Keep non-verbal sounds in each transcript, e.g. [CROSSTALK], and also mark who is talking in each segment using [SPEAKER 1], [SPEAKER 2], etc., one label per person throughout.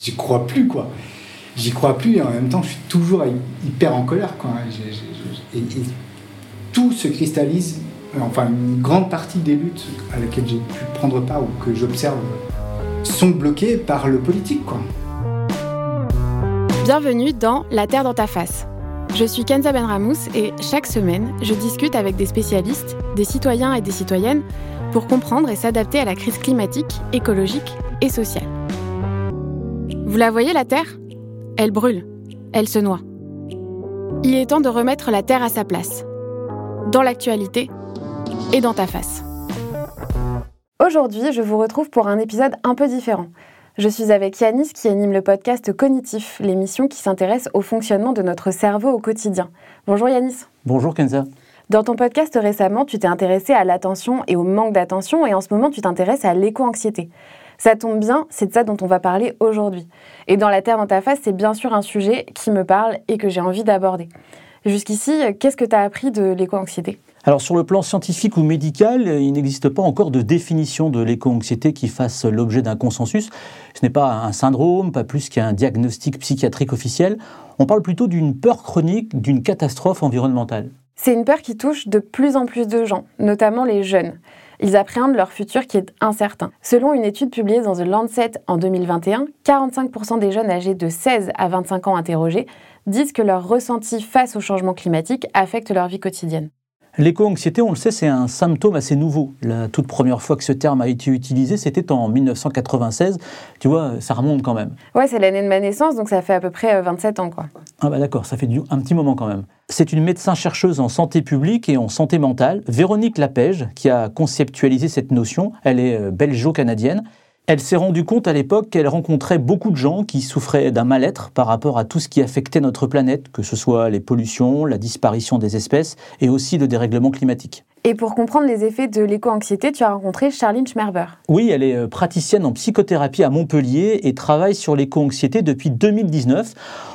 [SPEAKER 1] J'y crois plus, quoi. J'y crois plus et en même temps, je suis toujours hyper en colère, quoi. et, tout se cristallise, enfin, une grande partie des luttes à laquelle j'ai pu prendre part ou que j'observe sont bloquées par le politique, quoi.
[SPEAKER 2] Bienvenue dans La Terre dans ta face. Je suis Kenza Benramous et chaque semaine, je discute avec des spécialistes, des citoyens et des citoyennes pour comprendre et s'adapter à la crise climatique, écologique et sociale. Vous la voyez, la Terre? Elle brûle, elle se noie. Il est temps de remettre la Terre à sa place, dans l'actualité et dans ta face. Aujourd'hui, je vous retrouve pour un épisode un peu différent. Je suis avec Yanis qui anime le podcast Cognitif, l'émission qui s'intéresse au fonctionnement de notre cerveau au quotidien. Bonjour Yanis.
[SPEAKER 3] Bonjour Kenza.
[SPEAKER 2] Dans ton podcast récemment, tu t'es intéressé à l'attention et au manque d'attention et en ce moment, tu t'intéresses à l'éco-anxiété. Ça tombe bien, c'est de ça dont on va parler aujourd'hui. Et dans la Terre dans ta face, c'est bien sûr un sujet qui me parle et que j'ai envie d'aborder. Jusqu'ici, qu'est-ce que tu as appris de l'éco-anxiété?
[SPEAKER 3] Alors sur le plan scientifique ou médical, il n'existe pas encore de définition de l'éco-anxiété qui fasse l'objet d'un consensus. Ce n'est pas un syndrome, pas plus qu'un diagnostic psychiatrique officiel. On parle plutôt d'une peur chronique d'une catastrophe environnementale.
[SPEAKER 2] C'est une peur qui touche de plus en plus de gens, notamment les jeunes. Ils appréhendent leur futur qui est incertain. Selon une étude publiée dans The Lancet en 2021, 45% des jeunes âgés de 16 à 25 ans interrogés disent que leur ressenti face au changement climatique affecte leur vie quotidienne.
[SPEAKER 3] L'éco-anxiété, on le sait, c'est un symptôme assez nouveau. La toute première fois que ce terme a été utilisé, c'était en 1996. Tu vois, ça remonte quand même.
[SPEAKER 2] Ouais, c'est l'année de ma naissance, donc ça fait à peu près 27 euh, ans, quoi.
[SPEAKER 3] Ah bah d'accord, ça fait un petit moment quand même. C'est une médecin-chercheuse en santé publique et en santé mentale, Véronique Lapège, qui a conceptualisé cette notion. Elle est euh, belgeo-canadienne. Elle s'est rendue compte à l'époque qu'elle rencontrait beaucoup de gens qui souffraient d'un mal-être par rapport à tout ce qui affectait notre planète, que ce soit les pollutions, la disparition des espèces et aussi le dérèglement climatique.
[SPEAKER 2] Et pour comprendre les effets de l'éco-anxiété, tu as rencontré Charline Schmerber.
[SPEAKER 3] Oui, elle est euh, praticienne en psychothérapie à Montpellier et travaille sur l'éco-anxiété depuis 2019.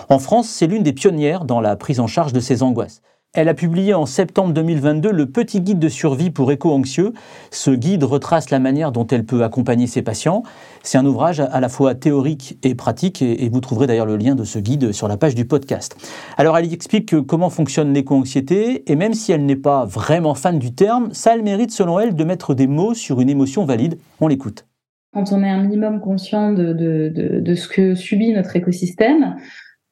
[SPEAKER 3] En France, c'est l'une des pionnières dans la prise en charge de ces angoisses. Elle a publié en septembre 2022 le petit guide de survie pour éco-anxieux. Ce guide retrace la manière dont elle peut accompagner ses patients. C'est un ouvrage à la fois théorique et pratique et vous trouverez d'ailleurs le lien de ce guide sur la page du podcast. Alors elle y explique comment fonctionne l'éco-anxiété et même si elle n'est pas vraiment fan du terme, ça a le mérite selon elle de mettre des mots sur une émotion valide. On l'écoute.
[SPEAKER 4] Quand on est un minimum conscient de ce que subit notre écosystème,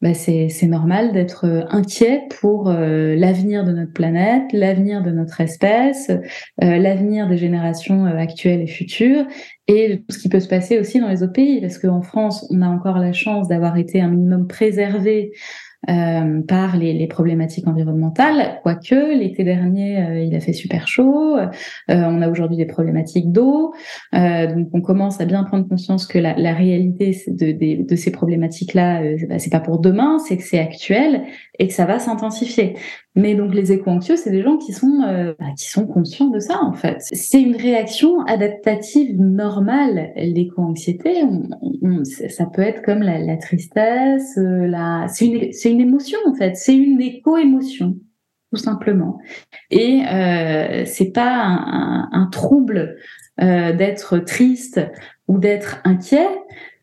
[SPEAKER 4] bah c'est normal d'être euh, inquiet pour euh, l'avenir de notre planète, l'avenir de notre espèce, euh, l'avenir des générations actuelles et futures, et ce qui peut se passer aussi dans les autres pays, parce qu'en France, on a encore la chance d'avoir été un minimum préservé euh, par les, les, problématiques environnementales, quoique l'été dernier, euh, il a fait super chaud, euh, on a aujourd'hui des problématiques d'eau, donc on commence à bien prendre conscience que la, la réalité de, de, de, ces problématiques-là, bah, c'est pas pour demain, c'est que c'est actuel et que ça va s'intensifier. Mais donc les éco-anxieux, c'est des gens qui sont bah, qui sont conscients de ça en fait. C'est une réaction adaptative normale. L'éco-anxiété, ça peut être comme la, tristesse, la c'est une une émotion en fait, c'est une éco-émotion tout simplement. Et euh, c'est pas un, trouble euh, d'être triste ou d'être inquiet.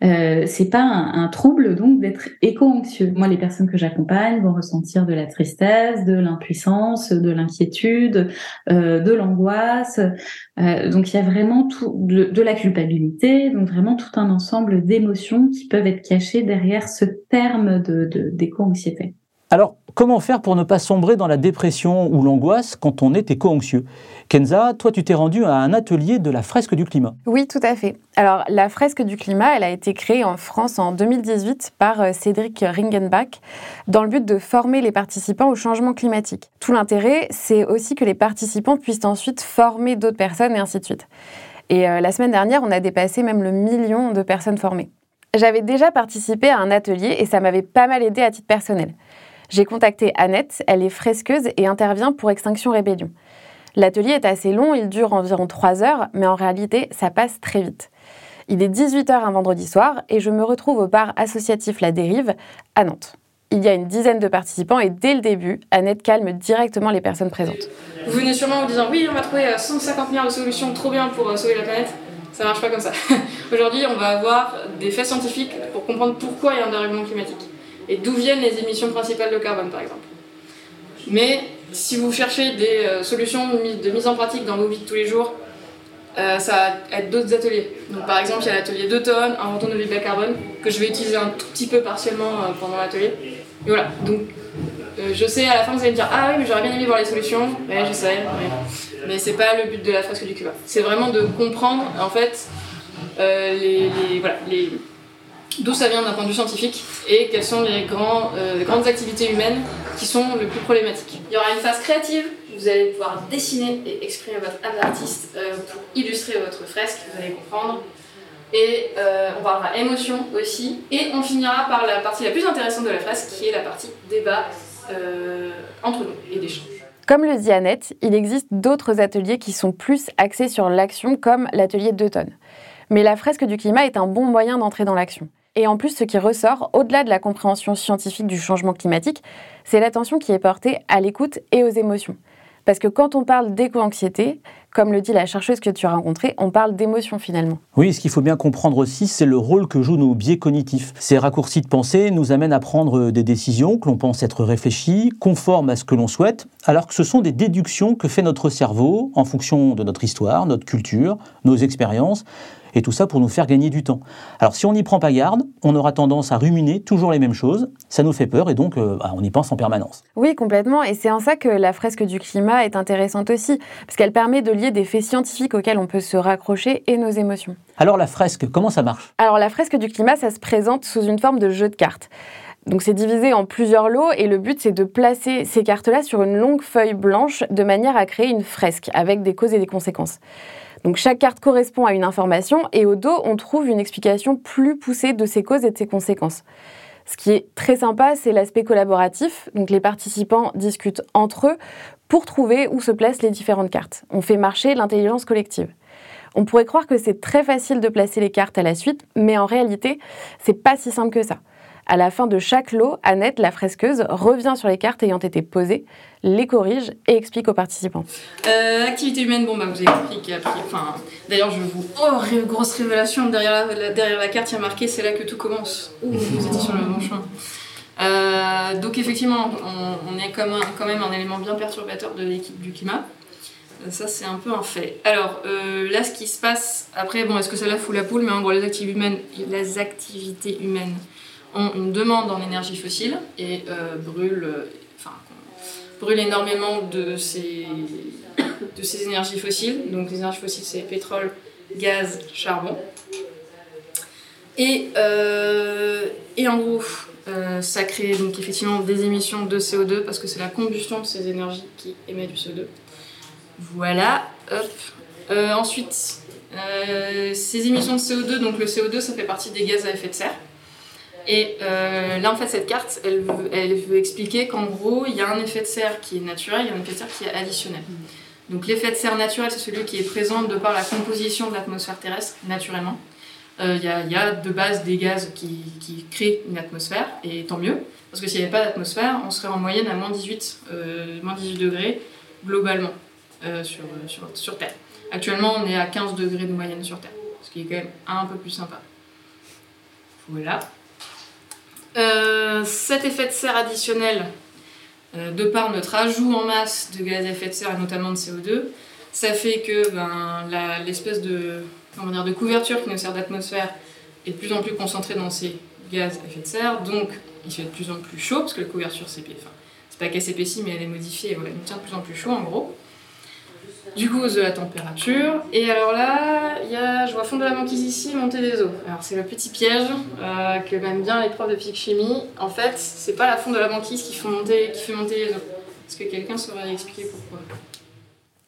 [SPEAKER 4] Euh, c'est pas un, trouble donc d'être éco-anxieux. Moi, les personnes que j'accompagne vont ressentir de la tristesse, de l'impuissance, de l'inquiétude, euh, de l'angoisse. Euh, donc, il y a vraiment tout de, la culpabilité, donc vraiment tout un ensemble d'émotions qui peuvent être cachées derrière ce terme de d'éco-anxiété.
[SPEAKER 3] Alors, comment faire pour ne pas sombrer dans la dépression ou l'angoisse quand on est éco-anxieux? Kenza, toi, tu t'es rendu à un atelier de la fresque du climat.
[SPEAKER 2] Oui, tout à fait. Alors, la fresque du climat, elle a été créée en France en 2018 par euh, Cédric Ringenbach dans le but de former les participants au changement climatique. Tout l'intérêt, c'est aussi que les participants puissent ensuite former d'autres personnes et ainsi de suite. Et euh, la semaine dernière, on a dépassé même le million de personnes formées. J'avais déjà participé à un atelier et ça m'avait pas mal aidé à titre personnel. J'ai contacté Annette, elle est fresqueuse et intervient pour Extinction Rébellion. L'atelier est assez long, il dure environ 3 heures, mais en réalité, ça passe très vite. Il est 18h un vendredi soir et je me retrouve au bar associatif La Dérive à Nantes. Il y a une dizaine de participants et dès le début, Annette calme directement les personnes présentes.
[SPEAKER 5] Vous venez sûrement en disant oui, on va trouver 150 euh, milliards de solutions trop bien pour euh, sauver la planète. Ça marche pas comme ça. [LAUGHS] Aujourd'hui, on va avoir des faits scientifiques pour comprendre pourquoi il y a un dérèglement climatique et d'où viennent les émissions principales de carbone, par exemple. Mais si vous cherchez des euh, solutions de mise en pratique dans vos vies de tous les jours, euh, ça va être d'autres ateliers. Donc, par exemple, il y a l'atelier d'automne, retour de vie bas carbone, que je vais utiliser un tout petit peu partiellement euh, pendant l'atelier. Et voilà, donc je sais à la fin vous allez me dire Ah oui, mais j'aurais bien aimé voir les solutions. Ouais, je sais, mais c'est pas le but de la fresque du Cuba. C'est vraiment de comprendre en fait les, voilà, les, d'où ça vient d'un point de vue scientifique et quelles sont les, grands, euh, grandes activités humaines qui sont le plus problématiques. Il y aura une phase créative, vous allez pouvoir dessiner et exprimer votre âme d'artiste euh, pour illustrer votre fresque, vous allez comprendre. Et euh, on parlera émotion aussi. Et on finira par la partie la plus intéressante de la fresque, qui est la partie débat entre nous et d'échange.
[SPEAKER 2] Comme le dit Annette, il existe d'autres ateliers qui sont plus axés sur l'action, comme l'atelier d'automne. Mais la fresque du climat est un bon moyen d'entrer dans l'action. Et en plus, ce qui ressort, au-delà de la compréhension scientifique du changement climatique, c'est l'attention qui est portée à l'écoute et aux émotions. Parce que quand on parle d'éco-anxiété, comme le dit la chercheuse que tu as rencontrée, on parle d'émotion finalement.
[SPEAKER 3] Oui, ce qu'il faut bien comprendre aussi, c'est le rôle que jouent nos biais cognitifs. Ces raccourcis de pensée nous amènent à prendre des décisions que l'on pense être réfléchies, conformes à ce que l'on souhaite, alors que ce sont des déductions que fait notre cerveau en fonction de notre histoire, notre culture, nos expériences, et tout ça pour nous faire gagner du temps. Alors si on n'y prend pas garde, on aura tendance à ruminer toujours les mêmes choses, ça nous fait peur et donc euh, bah, on y pense en permanence.
[SPEAKER 2] Oui, complètement, et c'est en ça que la fresque du climat est intéressante aussi, parce qu'elle permet de lier des faits scientifiques auxquels on peut se raccrocher et nos émotions.
[SPEAKER 3] Alors la fresque, comment ça marche?
[SPEAKER 2] Alors la fresque du climat, ça se présente sous une forme de jeu de cartes. Donc c'est divisé en plusieurs lots et le but c'est de placer ces cartes-là sur une longue feuille blanche de manière à créer une fresque avec des causes et des conséquences. Donc chaque carte correspond à une information et au dos, on trouve une explication plus poussée de ses causes et de ses conséquences. Ce qui est très sympa, c'est l'aspect collaboratif. Donc les participants discutent entre eux pour trouver où se placent les différentes cartes. On fait marcher l'intelligence collective. On pourrait croire que c'est très facile de placer les cartes à la suite, mais en réalité, c'est pas si simple que ça. À la fin de chaque lot, Annette, la fresqueuse, revient sur les cartes ayant été posées, les corrige et explique aux participants.
[SPEAKER 5] Euh, activité humaine, bon, bah, vous a Enfin, D'ailleurs, je vous. Oh, grosse révélation, derrière la, carte, il y a marqué c'est là que tout commence. Ouh, vous étiez sur le bon chemin. Euh, donc, effectivement, on, est quand même un élément bien perturbateur de l'équipe du climat. Euh, ça, c'est un peu un fait. Alors, là, ce qui se passe, après, bon, est-ce que ça la fout la poule? Mais en gros, les activités humaines, les activités humaines ont une demande en énergie fossile et euh, brûlent, enfin, brûle énormément de ces, de ces énergies fossiles. Donc les énergies fossiles, c'est pétrole, gaz, charbon. Et, euh, et en gros, euh, ça crée donc effectivement des émissions de CO2 parce que c'est la combustion de ces énergies qui émet du CO2. Voilà, hop. ensuite, ces émissions de CO2, donc le CO2, ça fait partie des gaz à effet de serre. Et euh, là, en fait, cette carte, elle veut, elle veut expliquer qu'en gros, il y a un effet de serre qui est naturel, il y a un effet de serre qui est additionnel. Donc l'effet de serre naturel, c'est celui qui est présent de par la composition de l'atmosphère terrestre, naturellement. Euh, il y, a, de base des gaz qui, qui, créent une atmosphère, et tant mieux, parce que s'il n'y avait pas d'atmosphère, on serait en moyenne à moins 18, euh, 18 degrés globalement euh, sur, sur, sur Terre. Actuellement, on est à 15 degrés de moyenne sur Terre, ce qui est quand même un peu plus sympa. Voilà. Euh, cet effet de serre additionnel, euh, de par notre ajout en masse de gaz à effet de serre et notamment de CO2, ça fait que ben, l'espèce de, de couverture qui nous sert d'atmosphère est de plus en plus concentrée dans ces gaz à effet de serre, donc il fait de plus en plus chaud, parce que la couverture s'épaissit, enfin, c'est pas qu'elle s'épaissit, mais elle est modifiée, voilà, il nous tient de plus en plus chaud en gros du coup de la température. Et alors là, y a, je vois fond de la banquise ici, montée des eaux. Alors c'est le petit piège euh, que m'aiment bien les profs de physique chimie. En fait, c'est pas la fonte de la banquise qui monter, qui fait monter les eaux. Est-ce que quelqu'un saurait expliquer pourquoi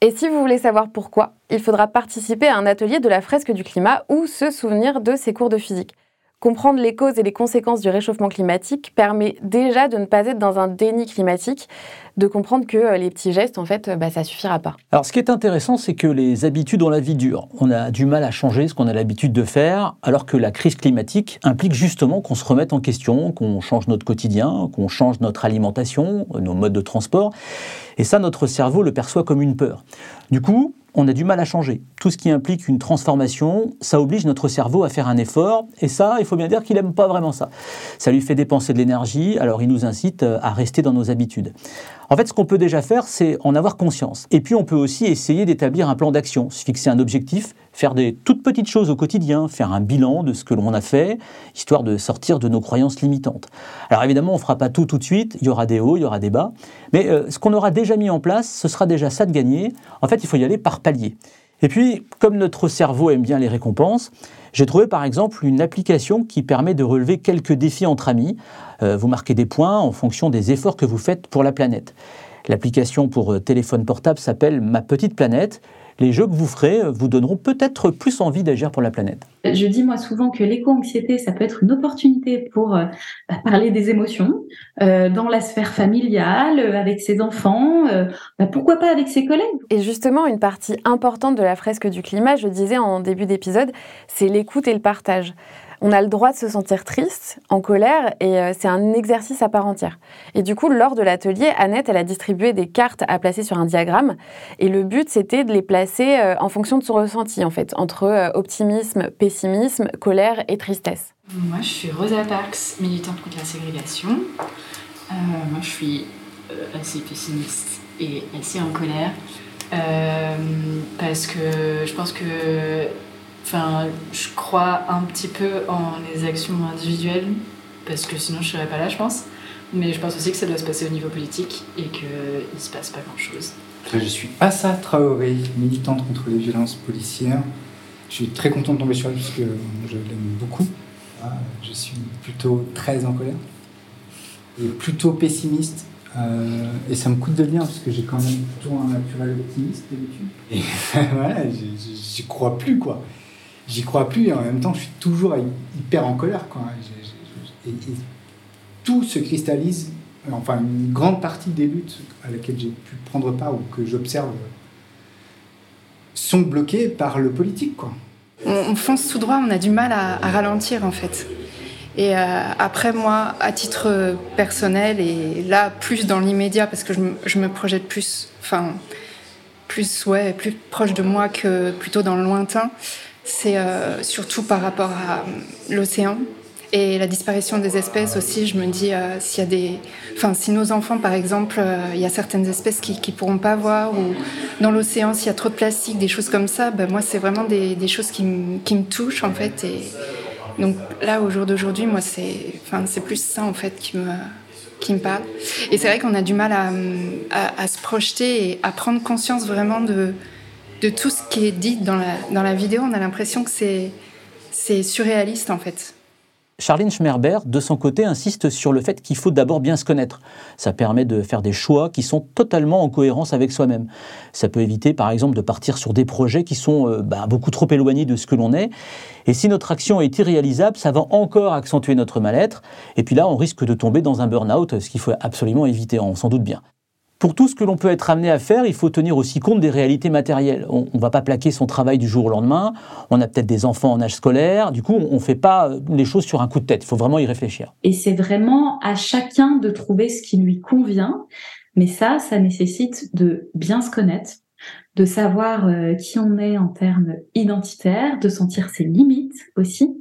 [SPEAKER 2] et si vous voulez savoir pourquoi, il faudra participer à un atelier de la fresque du climat ou se souvenir de ses cours de physique. Comprendre les causes et les conséquences du réchauffement climatique permet déjà de ne pas être dans un déni climatique, de comprendre que euh, les petits gestes, en fait, euh, bah, ça suffira pas.
[SPEAKER 3] Alors, ce qui est intéressant, c'est que les habitudes ont la vie dure. On a du mal à changer ce qu'on a l'habitude de faire, alors que la crise climatique implique justement qu'on se remette en question, qu'on change notre quotidien, qu'on change notre alimentation, nos modes de transport. Et ça, notre cerveau le perçoit comme une peur. Du coup, on a du mal à changer. Tout ce qui implique une transformation, ça oblige notre cerveau à faire un effort, et ça, il faut bien dire qu'il n'aime pas vraiment ça. Ça lui fait dépenser de l'énergie, alors il nous incite euh, à rester dans nos habitudes. En fait, ce qu'on peut déjà faire, c'est en avoir conscience. Et puis, on peut aussi essayer d'établir un plan d'action, se fixer un objectif, faire des toutes petites choses au quotidien, faire un bilan de ce que l'on a fait, histoire de sortir de nos croyances limitantes. Alors évidemment, on ne fera pas tout tout de suite, il y aura des hauts, il y aura des bas, mais euh, ce qu'on aura déjà mis en place, ce sera déjà ça de gagner. En fait, il faut y aller par palier. Et puis, comme notre cerveau aime bien les récompenses, j'ai trouvé par exemple une application qui permet de relever quelques défis entre amis. Euh, vous marquez des points en fonction des efforts que vous faites pour la planète. L'application pour euh, téléphone portable s'appelle Ma Petite Planète les jeux que vous ferez vous donneront peut-être plus envie d'agir pour la planète.
[SPEAKER 4] Je dis moi souvent que l'éco-anxiété, ça peut être une opportunité pour euh, bah, parler des émotions euh, dans la sphère familiale, euh, avec ses enfants, bah, pourquoi pas avec ses collègues.
[SPEAKER 2] Et justement, une partie importante de la fresque du climat, je disais en début d'épisode, c'est l'écoute et le partage. On a le droit de se sentir triste, en colère, et euh, c'est un exercice à part entière. Et du coup, lors de l'atelier, Annette, elle a distribué des cartes à placer sur un diagramme, et le but, c'était de les placer euh, en fonction de son ressenti, en fait, entre euh, optimisme, pessimisme, colère et tristesse.
[SPEAKER 5] Moi, je suis Rosa Parks, militante contre la ségrégation. moi, je suis assez pessimiste et assez en colère. parce que je pense que Enfin, je crois un petit peu en les actions individuelles, parce que sinon je serais pas là, je pense. Mais je pense aussi que ça doit se passer au niveau politique et qu'il ne se passe pas grand-chose.
[SPEAKER 1] Je suis Assa Traoré, militante contre les violences policières. Je suis très content de tomber sur elle parce que je l'aime beaucoup. Ah, je suis plutôt très en colère et plutôt pessimiste. Euh, et ça me coûte de le dire parce que j'ai quand même plutôt un naturel optimiste d'habitude. Et [LAUGHS] voilà, j'y crois plus quoi j'y crois plus et en même temps je suis toujours hyper en colère quoi. Et, tout se cristallise enfin une grande partie des luttes à laquelle j'ai pu prendre part ou que j'observe sont bloquées par le politique quoi.
[SPEAKER 6] On, fonce tout droit, on a du mal à, ralentir en fait. Et euh, après moi, à titre personnel et là plus dans l'immédiat parce que je je me projette plus, enfin plus ouais, plus proche de moi que plutôt dans le lointain c'est euh, surtout par rapport à euh, l'océan et la disparition des espèces aussi. Je me dis, euh, s'il y a des, enfin, si nos enfants, par exemple, il y a certaines espèces qui, ne pourront pas voir ou dans l'océan, s'il y a trop de plastique, des choses comme ça, ben, moi, c'est vraiment des, choses qui, me touchent en fait. Et donc là, au jour d'aujourd'hui, moi, c'est, enfin, plus ça en fait qui me qui me parle. Et c'est vrai qu'on a du mal à, se projeter et à prendre conscience vraiment de, de tout ce qui est dit dans la, dans la vidéo, on a l'impression que c'est, surréaliste en fait.
[SPEAKER 3] Charline Schmerber, de son côté, insiste sur le fait qu'il faut d'abord bien se connaître. Ça permet de faire des choix qui sont totalement en cohérence avec soi-même. Ça peut éviter, par exemple, de partir sur des projets qui sont euh, bah, beaucoup trop éloignés de ce que l'on est. Et si notre action est irréalisable, ça va encore accentuer notre mal-être. Et puis là, on risque de tomber dans un burn-out, ce qu'il faut absolument éviter, on s'en doute bien. Pour tout ce que l'on peut être amené à faire, il faut tenir aussi compte des réalités matérielles. On ne va pas plaquer son travail du jour au lendemain. On a peut-être des enfants en âge scolaire. Du coup, on ne fait pas les choses sur un coup de tête. Il faut vraiment y réfléchir.
[SPEAKER 4] Et c'est vraiment à chacun de trouver ce qui lui convient. Mais ça, ça nécessite de bien se connaître, de savoir euh, qui on est en termes identitaires, de sentir ses limites aussi,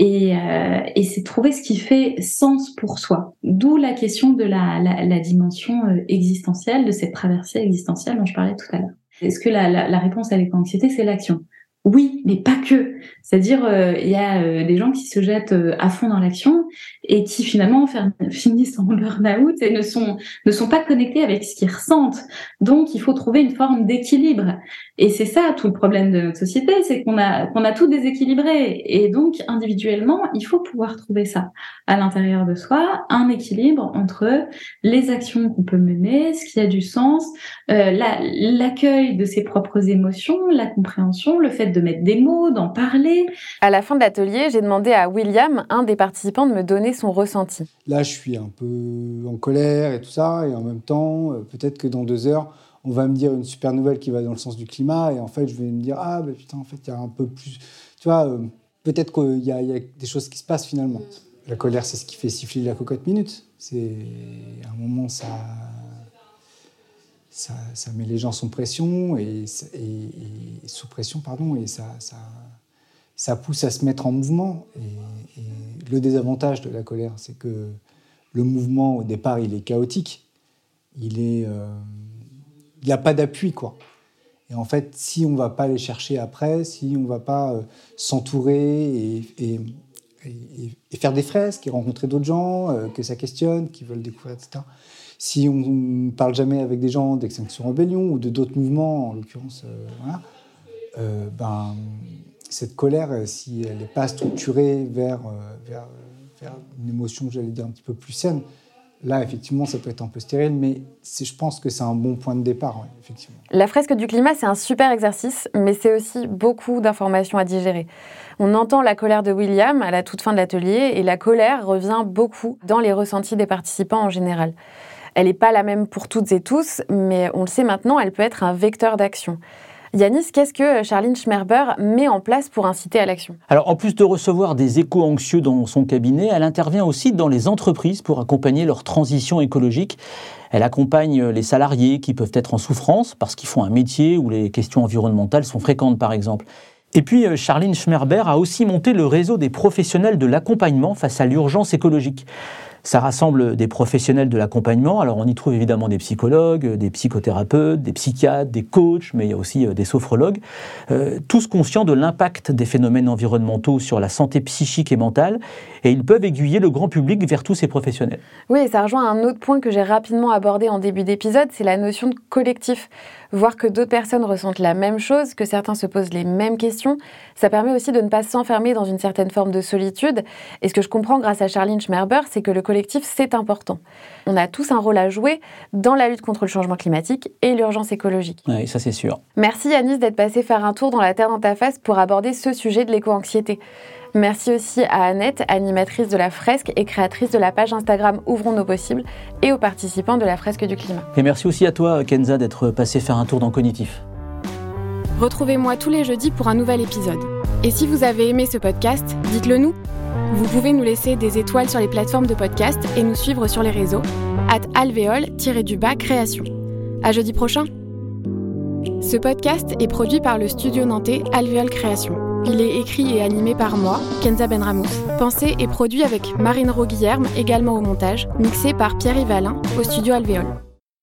[SPEAKER 4] et, euh, et c'est trouver ce qui fait sens pour soi. D'où la question de la, la, la dimension euh, existentielle, de cette traversée existentielle dont je parlais tout à l'heure. Est-ce que la, la, réponse à l'éco-anxiété, c'est l'action oui, mais pas que. C'est-à-dire, euh, il y a euh, des gens qui se jettent euh, à fond dans l'action et qui finalement finissent en burn-out et ne sont ne sont pas connectés avec ce qu'ils ressentent. Donc, il faut trouver une forme d'équilibre. Et c'est ça tout le problème de notre société, c'est qu'on a qu'on a tout déséquilibré. Et donc, individuellement, il faut pouvoir trouver ça à l'intérieur de soi, un équilibre entre les actions qu'on peut mener, ce qui a du sens, l'accueil de ses propres émotions, la compréhension, le fait de mettre des mots, d'en parler.
[SPEAKER 2] À la fin de l'atelier, j'ai demandé à William, un des participants, de me donner son ressenti.
[SPEAKER 1] Là, je suis un peu en colère et tout ça, et en même temps, euh, peut-être que dans deux heures, on va me dire une super nouvelle qui va dans le sens du climat, et en fait, je vais me dire ah ben putain, en fait, il y a un peu plus, tu vois, euh, peut-être qu'il y, a des choses qui se passent finalement. La colère, c'est ce qui fait siffler la cocotte minute. C'est à un moment ça ça, met les gens sous pression et, sous pression pardon et ça, ça, pousse à se mettre en mouvement. Et, le désavantage de la colère, c'est que le mouvement au départ, il est chaotique. Il est, euh, il n'y a pas d'appui quoi. Et en fait, si on ne va pas les chercher après, si on ne va pas euh, s'entourer et, faire des fresques et rencontrer d'autres gens euh, que ça questionne, qui veulent découvrir, etc si on ne parle jamais avec des gens d'Extinction Rebellion ou de d'autres mouvements, en l'occurrence, euh, euh, ben, cette colère, euh, si elle n'est pas structurée vers, vers, une émotion, j'allais dire, un petit peu plus saine, Là, effectivement, ça peut être un peu stérile, mais je pense que c'est un bon point de départ, effectivement.
[SPEAKER 2] La fresque du climat, c'est un super exercice, mais c'est aussi beaucoup d'informations à digérer. On entend la colère de William à la toute fin de l'atelier, et la colère revient beaucoup dans les ressentis des participants en général. Elle n'est pas la même pour toutes et tous, mais on le sait maintenant, elle peut être un vecteur d'action. Yanis, qu'est-ce que Charline Schmerber met en place pour inciter à l'action?
[SPEAKER 3] Alors, en plus de recevoir des échos anxieux dans son cabinet, elle intervient aussi dans les entreprises pour accompagner leur transition écologique. Elle accompagne les salariés qui peuvent être en souffrance parce qu'ils font un métier où les questions environnementales sont fréquentes, par exemple. Et puis, euh, Charline Schmerber a aussi monté le réseau des professionnels de l'accompagnement face à l'urgence écologique. Ça rassemble des professionnels de l'accompagnement. Alors on y trouve évidemment des psychologues, des psychothérapeutes, des psychiatres, des coachs, mais il y a aussi euh, des sophrologues, euh, tous conscients de l'impact des phénomènes environnementaux sur la santé psychique et mentale, et ils peuvent aiguiller le grand public vers tous ces professionnels.
[SPEAKER 2] Oui, et ça rejoint un autre point que j'ai rapidement abordé en début d'épisode, c'est la notion de collectif voir que d'autres personnes ressentent la même chose, que certains se posent les mêmes questions, ça permet aussi de ne pas s'enfermer dans une certaine forme de solitude. Et ce que je comprends grâce à Charlene Schmerber, c'est que le collectif, c'est important. On a tous un rôle à jouer dans la lutte contre le changement climatique et l'urgence écologique.
[SPEAKER 3] Oui, ça c'est sûr.
[SPEAKER 2] Merci Yanis d'être passé faire un tour dans la Terre dans ta face pour aborder ce sujet de l'éco-anxiété. Merci aussi à Annette, animatrice de la fresque et créatrice de la page Instagram Ouvrons nos possibles, et aux participants de la fresque du climat.
[SPEAKER 3] Et merci aussi à toi, Kenza, d'être passé faire un tour dans Cognitif.
[SPEAKER 2] Retrouvez-moi tous les jeudis pour un nouvel épisode. Et si vous avez aimé ce podcast, dites-le nous. Vous pouvez nous laisser des étoiles sur les plateformes de podcast et nous suivre sur les réseaux, at alvéole-du-bas création. À jeudi prochain! Ce podcast est produit par le studio nantais Alvéole Création. Il est écrit et animé par moi, Kenza Benramous. Pensé et produit avec Marine Roguillerme, également au montage, mixé par Pierre Yvalin au studio Alvéole.